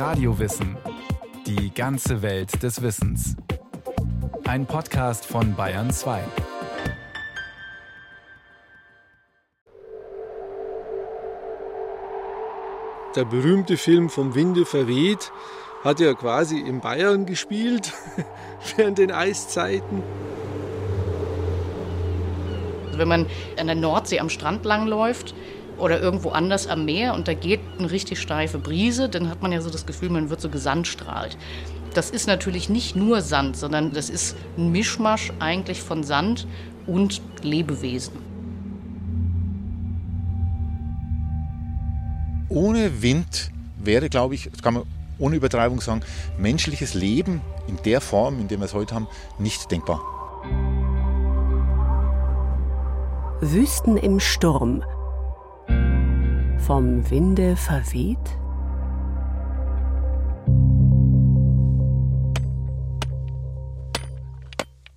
Radiowissen. Die ganze Welt des Wissens. Ein Podcast von Bayern 2. Der berühmte Film Vom Winde verweht hat ja quasi in Bayern gespielt während den Eiszeiten. Also wenn man an der Nordsee am Strand langläuft oder irgendwo anders am Meer und da geht eine richtig steife Brise, dann hat man ja so das Gefühl, man wird so gesandstrahlt. Das ist natürlich nicht nur Sand, sondern das ist ein Mischmasch eigentlich von Sand und Lebewesen. Ohne Wind wäre, glaube ich, das kann man ohne Übertreibung sagen, menschliches Leben in der Form, in der wir es heute haben, nicht denkbar. Wüsten im Sturm. Vom Winde verweht?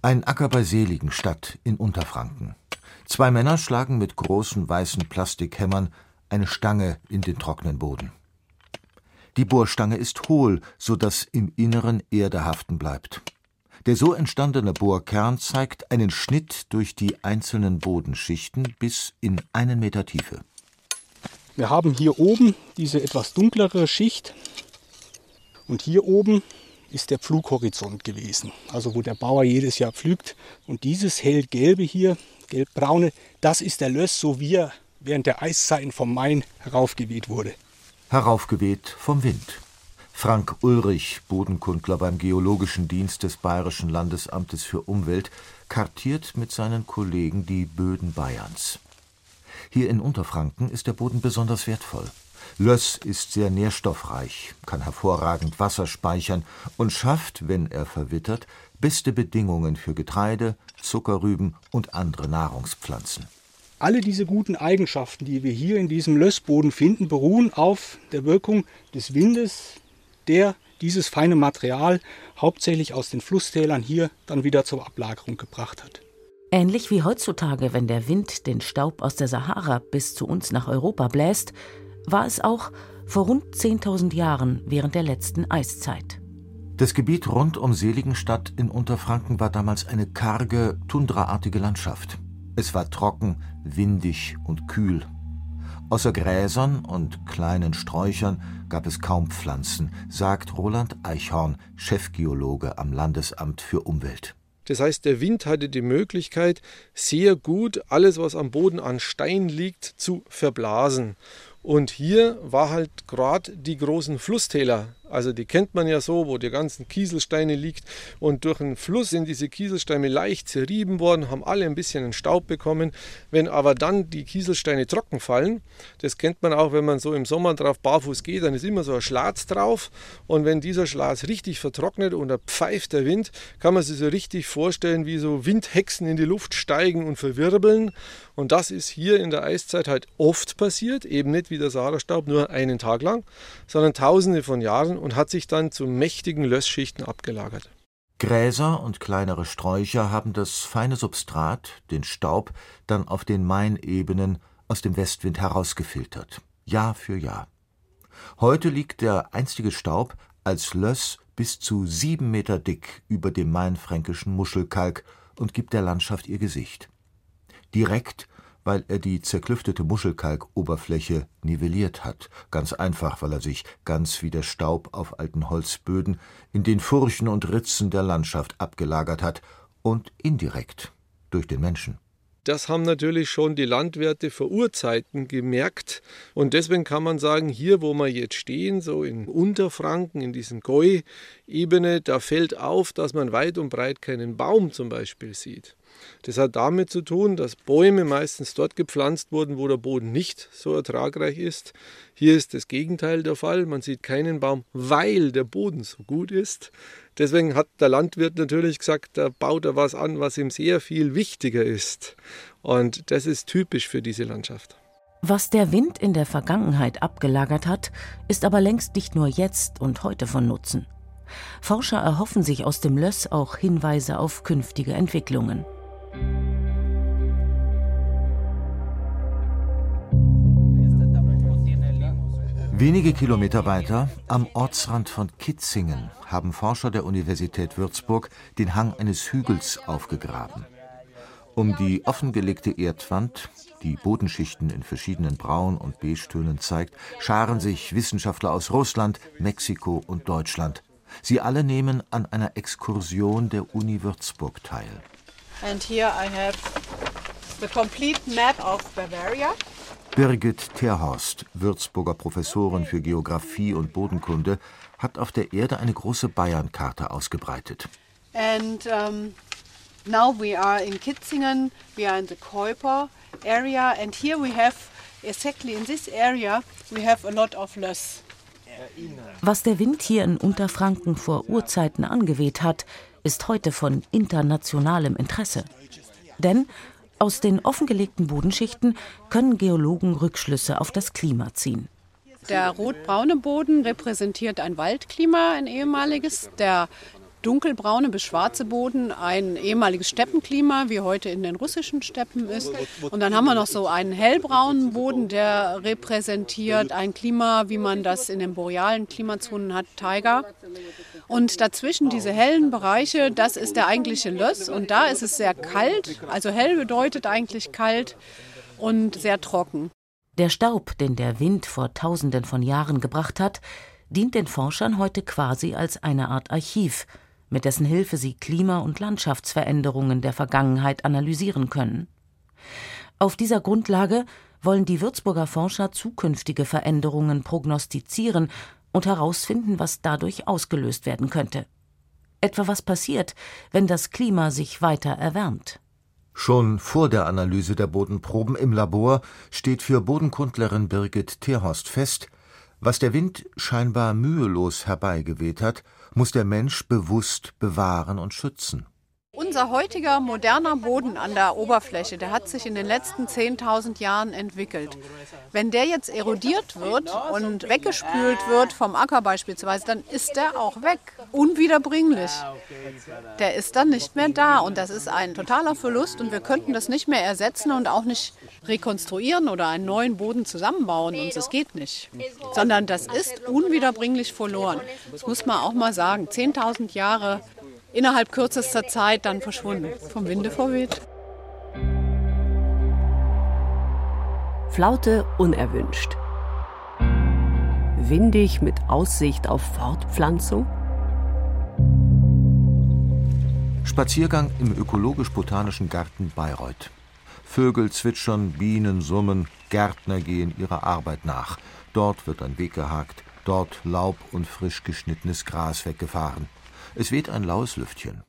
Ein Acker bei Seligenstadt in Unterfranken. Zwei Männer schlagen mit großen weißen Plastikhämmern eine Stange in den trockenen Boden. Die Bohrstange ist hohl, so dass im Inneren Erde haften bleibt. Der so entstandene Bohrkern zeigt einen Schnitt durch die einzelnen Bodenschichten bis in einen Meter Tiefe. Wir haben hier oben diese etwas dunklere Schicht und hier oben ist der Pflughorizont gewesen, also wo der Bauer jedes Jahr pflügt. Und dieses hellgelbe hier, gelbbraune, das ist der Löss, so wie er während der Eiszeiten vom Main heraufgeweht wurde heraufgeweht vom Wind. Frank Ulrich, Bodenkundler beim Geologischen Dienst des Bayerischen Landesamtes für Umwelt, kartiert mit seinen Kollegen die Böden Bayerns. Hier in Unterfranken ist der Boden besonders wertvoll. Löss ist sehr nährstoffreich, kann hervorragend Wasser speichern und schafft, wenn er verwittert, beste Bedingungen für Getreide, Zuckerrüben und andere Nahrungspflanzen. Alle diese guten Eigenschaften, die wir hier in diesem Lössboden finden, beruhen auf der Wirkung des Windes, der dieses feine Material hauptsächlich aus den Flusstälern hier dann wieder zur Ablagerung gebracht hat. Ähnlich wie heutzutage, wenn der Wind den Staub aus der Sahara bis zu uns nach Europa bläst, war es auch vor rund 10.000 Jahren während der letzten Eiszeit. Das Gebiet rund um Seligenstadt in Unterfranken war damals eine karge, tundraartige Landschaft. Es war trocken, windig und kühl. Außer Gräsern und kleinen Sträuchern gab es kaum Pflanzen, sagt Roland Eichhorn, Chefgeologe am Landesamt für Umwelt. Das heißt, der Wind hatte die Möglichkeit, sehr gut alles, was am Boden an Stein liegt, zu verblasen. Und hier war halt gerade die großen Flusstäler also die kennt man ja so, wo die ganzen Kieselsteine liegt und durch einen Fluss sind diese Kieselsteine leicht zerrieben worden, haben alle ein bisschen einen Staub bekommen. Wenn aber dann die Kieselsteine trocken fallen, das kennt man auch, wenn man so im Sommer drauf barfuß geht, dann ist immer so ein Schlatz drauf. Und wenn dieser Schlatz richtig vertrocknet und da pfeift der Wind, kann man sich so richtig vorstellen, wie so Windhexen in die Luft steigen und verwirbeln. Und das ist hier in der Eiszeit halt oft passiert, eben nicht wie der Sahara-Staub nur einen Tag lang, sondern tausende von Jahren und hat sich dann zu mächtigen Lössschichten abgelagert. Gräser und kleinere Sträucher haben das feine Substrat, den Staub, dann auf den Mainebenen aus dem Westwind herausgefiltert, Jahr für Jahr. Heute liegt der einstige Staub als Löss bis zu sieben Meter dick über dem mainfränkischen Muschelkalk und gibt der Landschaft ihr Gesicht. Direkt weil er die zerklüftete Muschelkalkoberfläche nivelliert hat, ganz einfach, weil er sich, ganz wie der Staub auf alten Holzböden, in den Furchen und Ritzen der Landschaft abgelagert hat und indirekt durch den Menschen. Das haben natürlich schon die Landwirte vor Urzeiten gemerkt. Und deswegen kann man sagen, hier, wo wir jetzt stehen, so in Unterfranken, in diesem Gäu-Ebene, da fällt auf, dass man weit und breit keinen Baum zum Beispiel sieht. Das hat damit zu tun, dass Bäume meistens dort gepflanzt wurden, wo der Boden nicht so ertragreich ist. Hier ist das Gegenteil der Fall. Man sieht keinen Baum, weil der Boden so gut ist. Deswegen hat der Landwirt natürlich gesagt, da baut er was an, was ihm sehr viel wichtiger ist. Und das ist typisch für diese Landschaft. Was der Wind in der Vergangenheit abgelagert hat, ist aber längst nicht nur jetzt und heute von Nutzen. Forscher erhoffen sich aus dem Löss auch Hinweise auf künftige Entwicklungen. Wenige Kilometer weiter, am Ortsrand von Kitzingen, haben Forscher der Universität Würzburg den Hang eines Hügels aufgegraben. Um die offengelegte Erdwand, die Bodenschichten in verschiedenen Braun- und Beigetönen zeigt, scharen sich Wissenschaftler aus Russland, Mexiko und Deutschland. Sie alle nehmen an einer Exkursion der Uni Würzburg teil. And here I have the complete map of Bavaria. Birgit Terhorst, Würzburger Professorin für Geographie und Bodenkunde, hat auf der Erde eine große Bayernkarte ausgebreitet. And um, now we are in Kitzingen, we are in the Kuiper area, and here we have exactly in this area we have a lot of löss. Was der Wind hier in Unterfranken vor Urzeiten angeweht hat, ist heute von internationalem Interesse. Denn aus den offengelegten Bodenschichten können Geologen Rückschlüsse auf das Klima ziehen. Der rotbraune Boden repräsentiert ein Waldklima, ein ehemaliges. Der dunkelbraune bis schwarze Boden ein ehemaliges Steppenklima, wie heute in den russischen Steppen ist. Und dann haben wir noch so einen hellbraunen Boden, der repräsentiert ein Klima, wie man das in den borealen Klimazonen hat, Taiga. Und dazwischen diese hellen Bereiche, das ist der eigentliche Löss. Und da ist es sehr kalt. Also hell bedeutet eigentlich kalt und sehr trocken. Der Staub, den der Wind vor Tausenden von Jahren gebracht hat, dient den Forschern heute quasi als eine Art Archiv, mit dessen Hilfe sie Klima- und Landschaftsveränderungen der Vergangenheit analysieren können. Auf dieser Grundlage wollen die Würzburger Forscher zukünftige Veränderungen prognostizieren und herausfinden, was dadurch ausgelöst werden könnte. Etwa was passiert, wenn das Klima sich weiter erwärmt. Schon vor der Analyse der Bodenproben im Labor steht für Bodenkundlerin Birgit Terhorst fest, was der Wind scheinbar mühelos herbeigeweht hat, muss der Mensch bewusst bewahren und schützen. Unser heutiger moderner Boden an der Oberfläche, der hat sich in den letzten 10.000 Jahren entwickelt. Wenn der jetzt erodiert wird und weggespült wird vom Acker beispielsweise, dann ist der auch weg, unwiederbringlich. Der ist dann nicht mehr da und das ist ein totaler Verlust und wir könnten das nicht mehr ersetzen und auch nicht rekonstruieren oder einen neuen Boden zusammenbauen und das geht nicht. Sondern das ist unwiederbringlich verloren. Das muss man auch mal sagen. 10.000 Jahre innerhalb kürzester Zeit dann verschwunden, vom Winde verweht. Flaute unerwünscht. Windig mit Aussicht auf Fortpflanzung. Spaziergang im ökologisch-botanischen Garten Bayreuth. Vögel zwitschern, Bienen summen, Gärtner gehen ihrer Arbeit nach. Dort wird ein Weg gehakt, dort Laub und frisch geschnittenes Gras weggefahren. Es weht ein laues Lüftchen.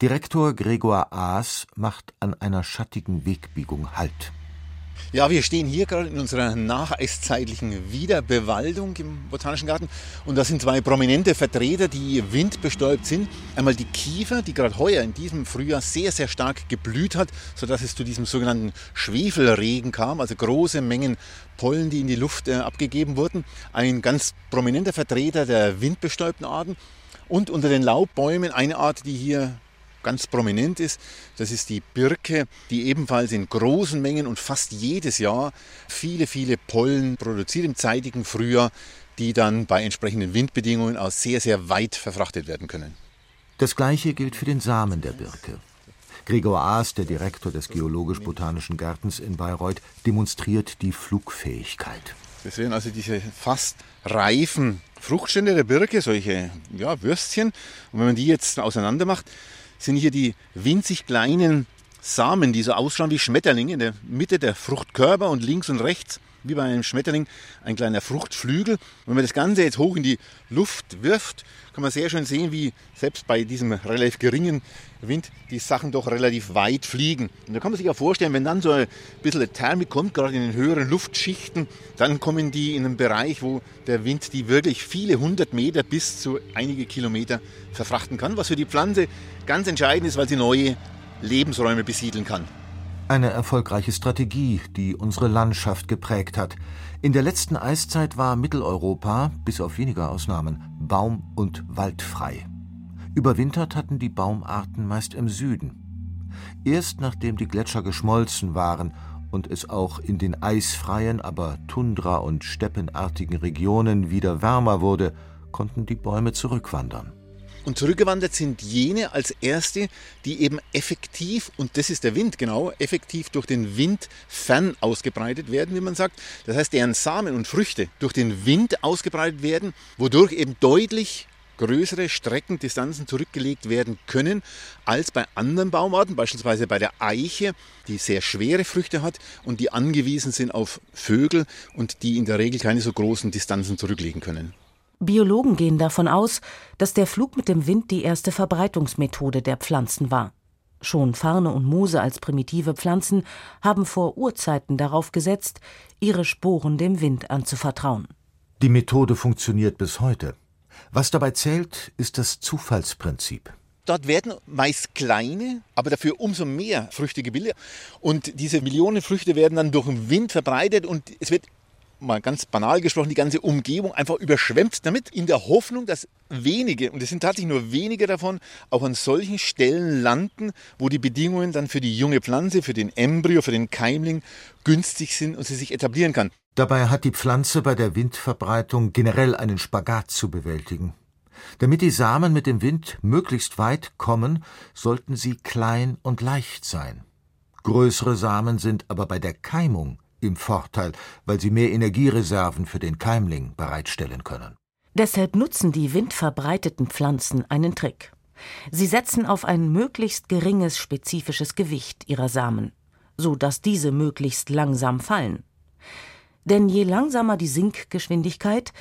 Direktor Gregor Aas macht an einer schattigen Wegbiegung Halt. Ja, wir stehen hier gerade in unserer nacheiszeitlichen Wiederbewaldung im Botanischen Garten und da sind zwei prominente Vertreter, die windbestäubt sind. Einmal die Kiefer, die gerade heuer in diesem Frühjahr sehr, sehr stark geblüht hat, sodass es zu diesem sogenannten Schwefelregen kam, also große Mengen Pollen, die in die Luft äh, abgegeben wurden. Ein ganz prominenter Vertreter der windbestäubten Arten. Und unter den Laubbäumen eine Art, die hier ganz prominent ist. Das ist die Birke, die ebenfalls in großen Mengen und fast jedes Jahr viele, viele Pollen produziert im zeitigen Frühjahr, die dann bei entsprechenden Windbedingungen aus sehr, sehr weit verfrachtet werden können. Das gleiche gilt für den Samen der Birke. Gregor Aas, der Direktor des Geologisch-Botanischen Gartens in Bayreuth, demonstriert die Flugfähigkeit. Das wären also diese fast reifen Fruchtstände der Birke, solche ja, Würstchen. Und wenn man die jetzt auseinander macht, sind hier die winzig kleinen Samen, die so ausschauen wie Schmetterlinge in der Mitte der Fruchtkörper und links und rechts, wie bei einem Schmetterling, ein kleiner Fruchtflügel. Und wenn man das Ganze jetzt hoch in die Luft wirft, kann man sehr schön sehen, wie selbst bei diesem relativ geringen Wind die Sachen doch relativ weit fliegen. Und da kann man sich auch vorstellen, wenn dann so ein bisschen Thermik kommt, gerade in den höheren Luftschichten, dann kommen die in einen Bereich, wo der Wind die wirklich viele hundert Meter bis zu einige Kilometer verfrachten kann, was für die Pflanze ganz entscheidend ist, weil sie neue Lebensräume besiedeln kann. Eine erfolgreiche Strategie, die unsere Landschaft geprägt hat. In der letzten Eiszeit war Mitteleuropa, bis auf wenige Ausnahmen, baum- und waldfrei. Überwintert hatten die Baumarten meist im Süden. Erst nachdem die Gletscher geschmolzen waren und es auch in den eisfreien, aber tundra- und steppenartigen Regionen wieder wärmer wurde, konnten die Bäume zurückwandern. Und zurückgewandert sind jene als erste, die eben effektiv, und das ist der Wind genau, effektiv durch den Wind fern ausgebreitet werden, wie man sagt. Das heißt, deren Samen und Früchte durch den Wind ausgebreitet werden, wodurch eben deutlich größere Streckendistanzen zurückgelegt werden können als bei anderen Baumarten, beispielsweise bei der Eiche, die sehr schwere Früchte hat und die angewiesen sind auf Vögel und die in der Regel keine so großen Distanzen zurücklegen können. Biologen gehen davon aus, dass der Flug mit dem Wind die erste Verbreitungsmethode der Pflanzen war. Schon Farne und Moose als primitive Pflanzen haben vor Urzeiten darauf gesetzt, ihre Sporen dem Wind anzuvertrauen. Die Methode funktioniert bis heute. Was dabei zählt, ist das Zufallsprinzip. Dort werden meist kleine, aber dafür umso mehr Früchte gebildet. Und diese Millionen Früchte werden dann durch den Wind verbreitet und es wird mal ganz banal gesprochen, die ganze Umgebung einfach überschwemmt damit, in der Hoffnung, dass wenige, und es sind tatsächlich nur wenige davon, auch an solchen Stellen landen, wo die Bedingungen dann für die junge Pflanze, für den Embryo, für den Keimling günstig sind und sie sich etablieren kann. Dabei hat die Pflanze bei der Windverbreitung generell einen Spagat zu bewältigen. Damit die Samen mit dem Wind möglichst weit kommen, sollten sie klein und leicht sein. Größere Samen sind aber bei der Keimung im Vorteil, weil sie mehr Energiereserven für den Keimling bereitstellen können. Deshalb nutzen die windverbreiteten Pflanzen einen Trick. Sie setzen auf ein möglichst geringes spezifisches Gewicht ihrer Samen, so dass diese möglichst langsam fallen. Denn je langsamer die Sinkgeschwindigkeit,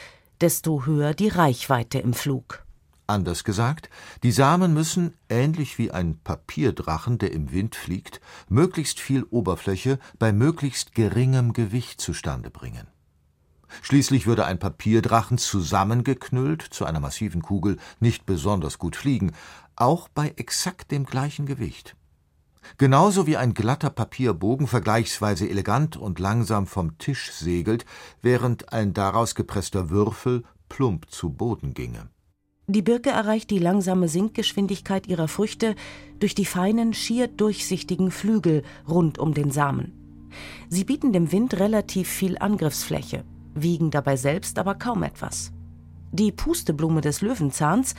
desto höher die Reichweite im Flug. Anders gesagt, die Samen müssen, ähnlich wie ein Papierdrachen, der im Wind fliegt, möglichst viel Oberfläche bei möglichst geringem Gewicht zustande bringen. Schließlich würde ein Papierdrachen zusammengeknüllt zu einer massiven Kugel nicht besonders gut fliegen, auch bei exakt dem gleichen Gewicht. Genauso wie ein glatter Papierbogen vergleichsweise elegant und langsam vom Tisch segelt, während ein daraus gepresster Würfel plump zu Boden ginge. Die Birke erreicht die langsame Sinkgeschwindigkeit ihrer Früchte durch die feinen, schier durchsichtigen Flügel rund um den Samen. Sie bieten dem Wind relativ viel Angriffsfläche, wiegen dabei selbst aber kaum etwas. Die Pusteblume des Löwenzahns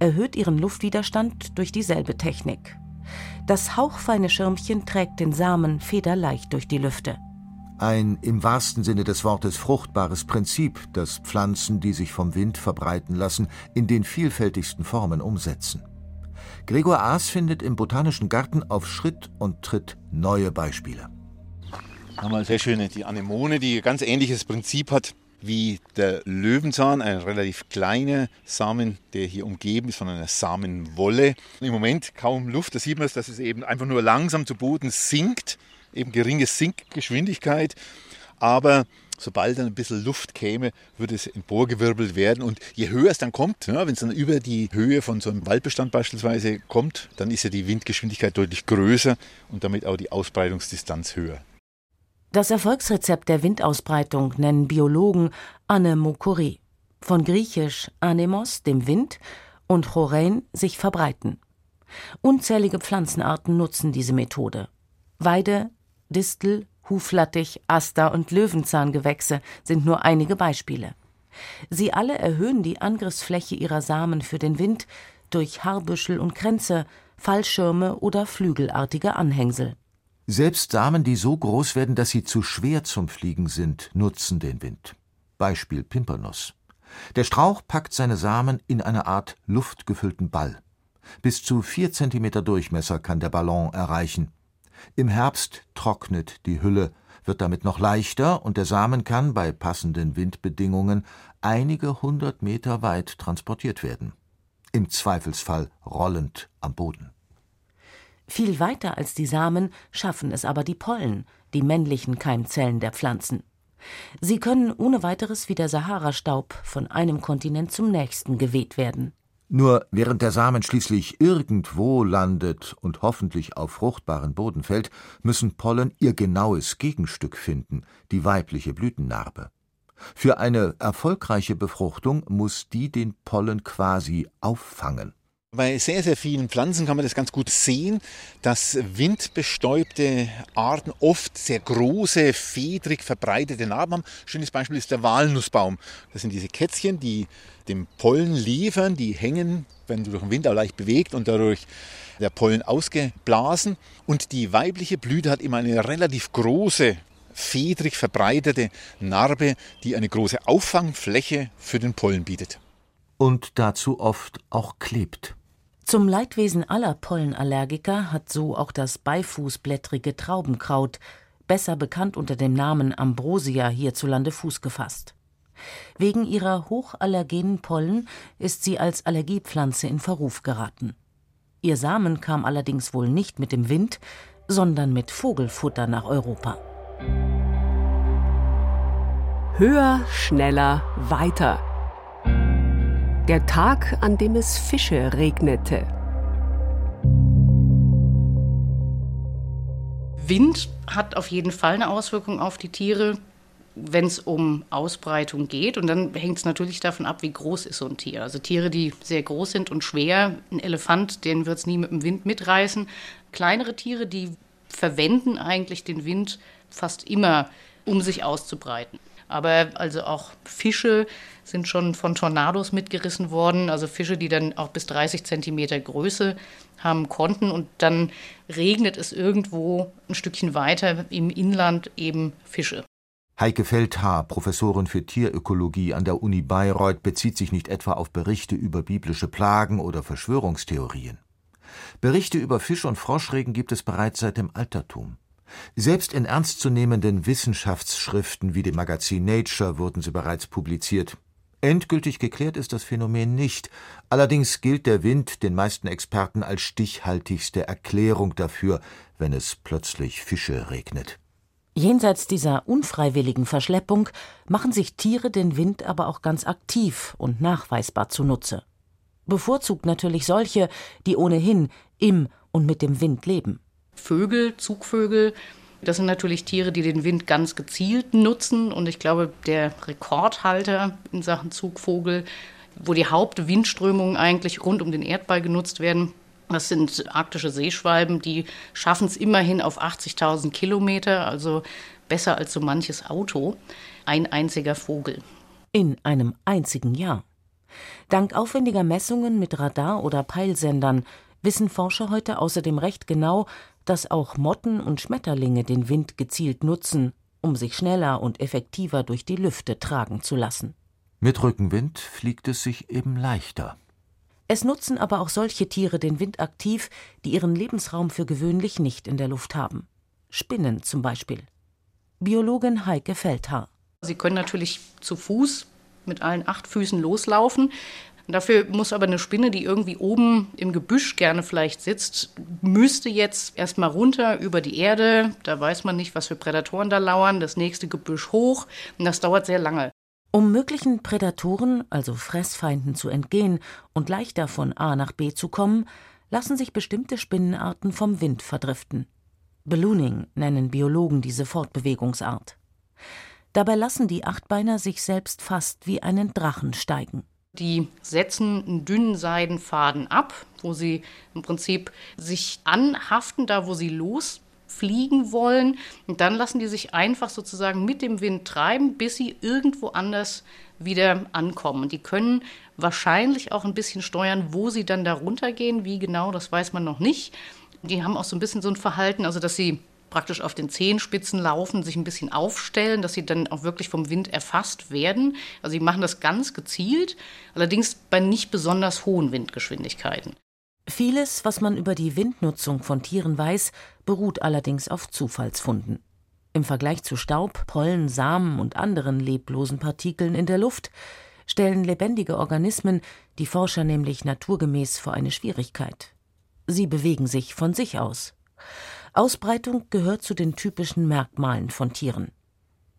erhöht ihren Luftwiderstand durch dieselbe Technik. Das hauchfeine Schirmchen trägt den Samen federleicht durch die Lüfte. Ein im wahrsten Sinne des Wortes fruchtbares Prinzip, das Pflanzen, die sich vom Wind verbreiten lassen, in den vielfältigsten Formen umsetzen. Gregor Aas findet im Botanischen Garten auf Schritt und Tritt neue Beispiele. Nochmal sehr schöne, die Anemone, die ein ganz ähnliches Prinzip hat wie der Löwenzahn, ein relativ kleiner Samen, der hier umgeben ist von einer Samenwolle. Im Moment kaum Luft, da sieht man es, dass es eben einfach nur langsam zu Boden sinkt eben geringe Sinkgeschwindigkeit, aber sobald dann ein bisschen Luft käme, würde es emporgewirbelt werden. Und je höher es dann kommt, ja, wenn es dann über die Höhe von so einem Waldbestand beispielsweise kommt, dann ist ja die Windgeschwindigkeit deutlich größer und damit auch die Ausbreitungsdistanz höher. Das Erfolgsrezept der Windausbreitung nennen Biologen Anemokurie. Von griechisch anemos, dem Wind, und chorein, sich verbreiten. Unzählige Pflanzenarten nutzen diese Methode. Weide, Distel, Huflattich, Aster und Löwenzahngewächse sind nur einige Beispiele. Sie alle erhöhen die Angriffsfläche ihrer Samen für den Wind durch Haarbüschel und Kränze, Fallschirme oder flügelartige Anhängsel. Selbst Samen, die so groß werden, dass sie zu schwer zum Fliegen sind, nutzen den Wind. Beispiel Pimpernuss. Der Strauch packt seine Samen in eine Art luftgefüllten Ball. Bis zu vier Zentimeter Durchmesser kann der Ballon erreichen. Im Herbst trocknet die Hülle, wird damit noch leichter und der Samen kann bei passenden Windbedingungen einige hundert Meter weit transportiert werden. Im Zweifelsfall rollend am Boden. Viel weiter als die Samen schaffen es aber die Pollen, die männlichen Keimzellen der Pflanzen. Sie können ohne weiteres wie der Sahara-Staub von einem Kontinent zum nächsten geweht werden. Nur während der Samen schließlich irgendwo landet und hoffentlich auf fruchtbaren Boden fällt, müssen Pollen ihr genaues Gegenstück finden, die weibliche Blütennarbe. Für eine erfolgreiche Befruchtung muss die den Pollen quasi auffangen. Bei sehr, sehr vielen Pflanzen kann man das ganz gut sehen, dass windbestäubte Arten oft sehr große, fedrig verbreitete Narben haben. Schönes Beispiel ist der Walnussbaum. Das sind diese Kätzchen, die dem Pollen liefern, die hängen, wenn du durch den Wind auch leicht bewegt und dadurch der Pollen ausgeblasen. Und die weibliche Blüte hat immer eine relativ große, fedrig verbreitete Narbe, die eine große Auffangfläche für den Pollen bietet. Und dazu oft auch klebt. Zum Leidwesen aller Pollenallergiker hat so auch das beifußblättrige Traubenkraut, besser bekannt unter dem Namen Ambrosia, hierzulande Fuß gefasst. Wegen ihrer hochallergenen Pollen ist sie als Allergiepflanze in Verruf geraten. Ihr Samen kam allerdings wohl nicht mit dem Wind, sondern mit Vogelfutter nach Europa. Höher, schneller, weiter. Der Tag, an dem es Fische regnete. Wind hat auf jeden Fall eine Auswirkung auf die Tiere, wenn es um Ausbreitung geht. Und dann hängt es natürlich davon ab, wie groß ist so ein Tier. Also Tiere, die sehr groß sind und schwer, ein Elefant, den wird es nie mit dem Wind mitreißen. Kleinere Tiere, die verwenden eigentlich den Wind fast immer, um sich auszubreiten. Aber also auch Fische sind schon von Tornados mitgerissen worden. Also Fische, die dann auch bis 30 Zentimeter Größe haben konnten. Und dann regnet es irgendwo ein Stückchen weiter im Inland eben Fische. Heike Feldhaar, Professorin für Tierökologie an der Uni Bayreuth, bezieht sich nicht etwa auf Berichte über biblische Plagen oder Verschwörungstheorien. Berichte über Fisch- und Froschregen gibt es bereits seit dem Altertum. Selbst in ernstzunehmenden Wissenschaftsschriften wie dem Magazin Nature wurden sie bereits publiziert. Endgültig geklärt ist das Phänomen nicht, allerdings gilt der Wind den meisten Experten als stichhaltigste Erklärung dafür, wenn es plötzlich Fische regnet. Jenseits dieser unfreiwilligen Verschleppung machen sich Tiere den Wind aber auch ganz aktiv und nachweisbar zunutze. Bevorzugt natürlich solche, die ohnehin im und mit dem Wind leben. Vögel, Zugvögel. Das sind natürlich Tiere, die den Wind ganz gezielt nutzen. Und ich glaube, der Rekordhalter in Sachen Zugvogel, wo die Hauptwindströmungen eigentlich rund um den Erdball genutzt werden, das sind arktische Seeschwalben, die schaffen es immerhin auf 80.000 Kilometer, also besser als so manches Auto. Ein einziger Vogel. In einem einzigen Jahr. Dank aufwendiger Messungen mit Radar- oder Peilsendern wissen Forscher heute außerdem recht genau, dass auch Motten und Schmetterlinge den Wind gezielt nutzen, um sich schneller und effektiver durch die Lüfte tragen zu lassen. Mit Rückenwind fliegt es sich eben leichter. Es nutzen aber auch solche Tiere den Wind aktiv, die ihren Lebensraum für gewöhnlich nicht in der Luft haben. Spinnen zum Beispiel. Biologin Heike Feldhaar. Sie können natürlich zu Fuß mit allen acht Füßen loslaufen. Dafür muss aber eine Spinne, die irgendwie oben im Gebüsch gerne vielleicht sitzt, müsste jetzt erstmal runter über die Erde. Da weiß man nicht, was für Prädatoren da lauern. Das nächste Gebüsch hoch. Und das dauert sehr lange. Um möglichen Prädatoren, also Fressfeinden, zu entgehen und leichter von A nach B zu kommen, lassen sich bestimmte Spinnenarten vom Wind verdriften. Ballooning nennen Biologen diese Fortbewegungsart. Dabei lassen die Achtbeiner sich selbst fast wie einen Drachen steigen. Die setzen einen dünnen Seidenfaden ab, wo sie im Prinzip sich anhaften, da wo sie losfliegen wollen. Und dann lassen die sich einfach sozusagen mit dem Wind treiben, bis sie irgendwo anders wieder ankommen. Und die können wahrscheinlich auch ein bisschen steuern, wo sie dann da runtergehen. Wie genau, das weiß man noch nicht. Die haben auch so ein bisschen so ein Verhalten, also dass sie praktisch auf den Zehenspitzen laufen, sich ein bisschen aufstellen, dass sie dann auch wirklich vom Wind erfasst werden. Also sie machen das ganz gezielt, allerdings bei nicht besonders hohen Windgeschwindigkeiten. Vieles, was man über die Windnutzung von Tieren weiß, beruht allerdings auf Zufallsfunden. Im Vergleich zu Staub, Pollen, Samen und anderen leblosen Partikeln in der Luft stellen lebendige Organismen die Forscher nämlich naturgemäß vor eine Schwierigkeit. Sie bewegen sich von sich aus. Ausbreitung gehört zu den typischen Merkmalen von Tieren.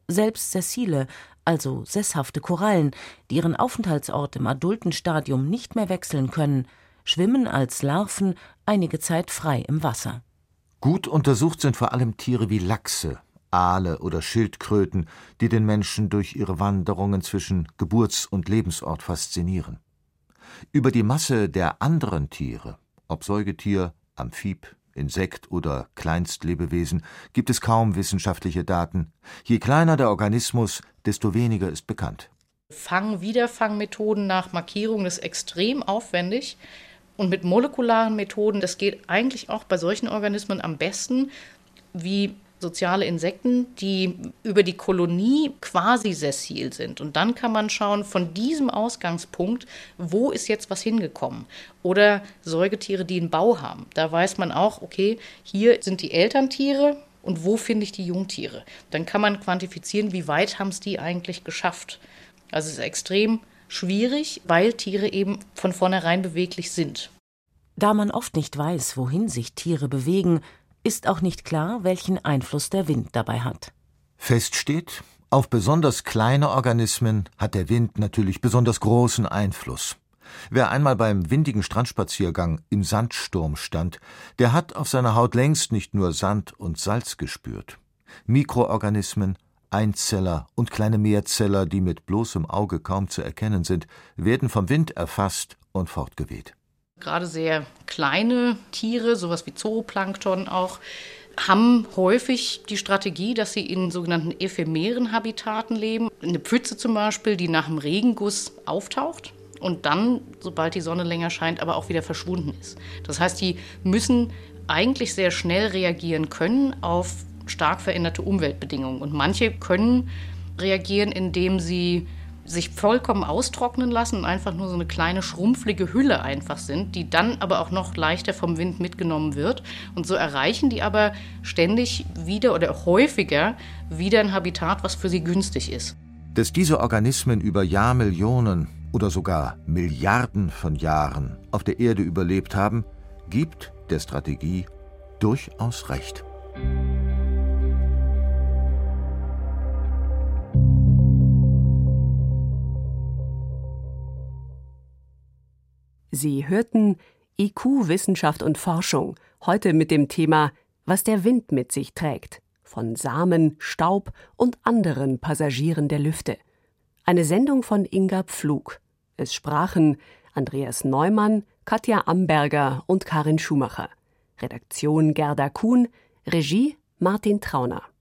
Selbst sessile, also sesshafte Korallen, die ihren Aufenthaltsort im adulten Stadium nicht mehr wechseln können, schwimmen als Larven einige Zeit frei im Wasser. Gut untersucht sind vor allem Tiere wie Lachse, Aale oder Schildkröten, die den Menschen durch ihre Wanderungen zwischen Geburts- und Lebensort faszinieren. Über die Masse der anderen Tiere, ob Säugetier, Amphib, Insekt oder Kleinstlebewesen, gibt es kaum wissenschaftliche Daten. Je kleiner der Organismus, desto weniger ist bekannt. Fang-Wiederfangmethoden nach Markierung ist extrem aufwendig. Und mit molekularen Methoden, das geht eigentlich auch bei solchen Organismen am besten, wie soziale Insekten, die über die Kolonie quasi sessil sind. Und dann kann man schauen, von diesem Ausgangspunkt, wo ist jetzt was hingekommen? Oder Säugetiere, die einen Bau haben. Da weiß man auch, okay, hier sind die Elterntiere und wo finde ich die Jungtiere? Dann kann man quantifizieren, wie weit haben es die eigentlich geschafft. Also es ist extrem schwierig, weil Tiere eben von vornherein beweglich sind. Da man oft nicht weiß, wohin sich Tiere bewegen, ist auch nicht klar, welchen Einfluss der Wind dabei hat. Fest steht, auf besonders kleine Organismen hat der Wind natürlich besonders großen Einfluss. Wer einmal beim windigen Strandspaziergang im Sandsturm stand, der hat auf seiner Haut längst nicht nur Sand und Salz gespürt. Mikroorganismen, Einzeller und kleine Mehrzeller, die mit bloßem Auge kaum zu erkennen sind, werden vom Wind erfasst und fortgeweht. Gerade sehr kleine Tiere, sowas wie Zooplankton auch, haben häufig die Strategie, dass sie in sogenannten ephemeren Habitaten leben. Eine Pfütze zum Beispiel, die nach dem Regenguss auftaucht und dann, sobald die Sonne länger scheint, aber auch wieder verschwunden ist. Das heißt, die müssen eigentlich sehr schnell reagieren können auf stark veränderte Umweltbedingungen. Und manche können reagieren, indem sie sich vollkommen austrocknen lassen und einfach nur so eine kleine schrumpflige Hülle einfach sind, die dann aber auch noch leichter vom Wind mitgenommen wird. Und so erreichen die aber ständig wieder oder häufiger wieder ein Habitat, was für sie günstig ist. Dass diese Organismen über Jahrmillionen oder sogar Milliarden von Jahren auf der Erde überlebt haben, gibt der Strategie durchaus recht. Sie hörten IQ Wissenschaft und Forschung, heute mit dem Thema Was der Wind mit sich trägt, von Samen, Staub und anderen Passagieren der Lüfte. Eine Sendung von Inga Pflug. Es sprachen Andreas Neumann, Katja Amberger und Karin Schumacher. Redaktion Gerda Kuhn, Regie Martin Trauner.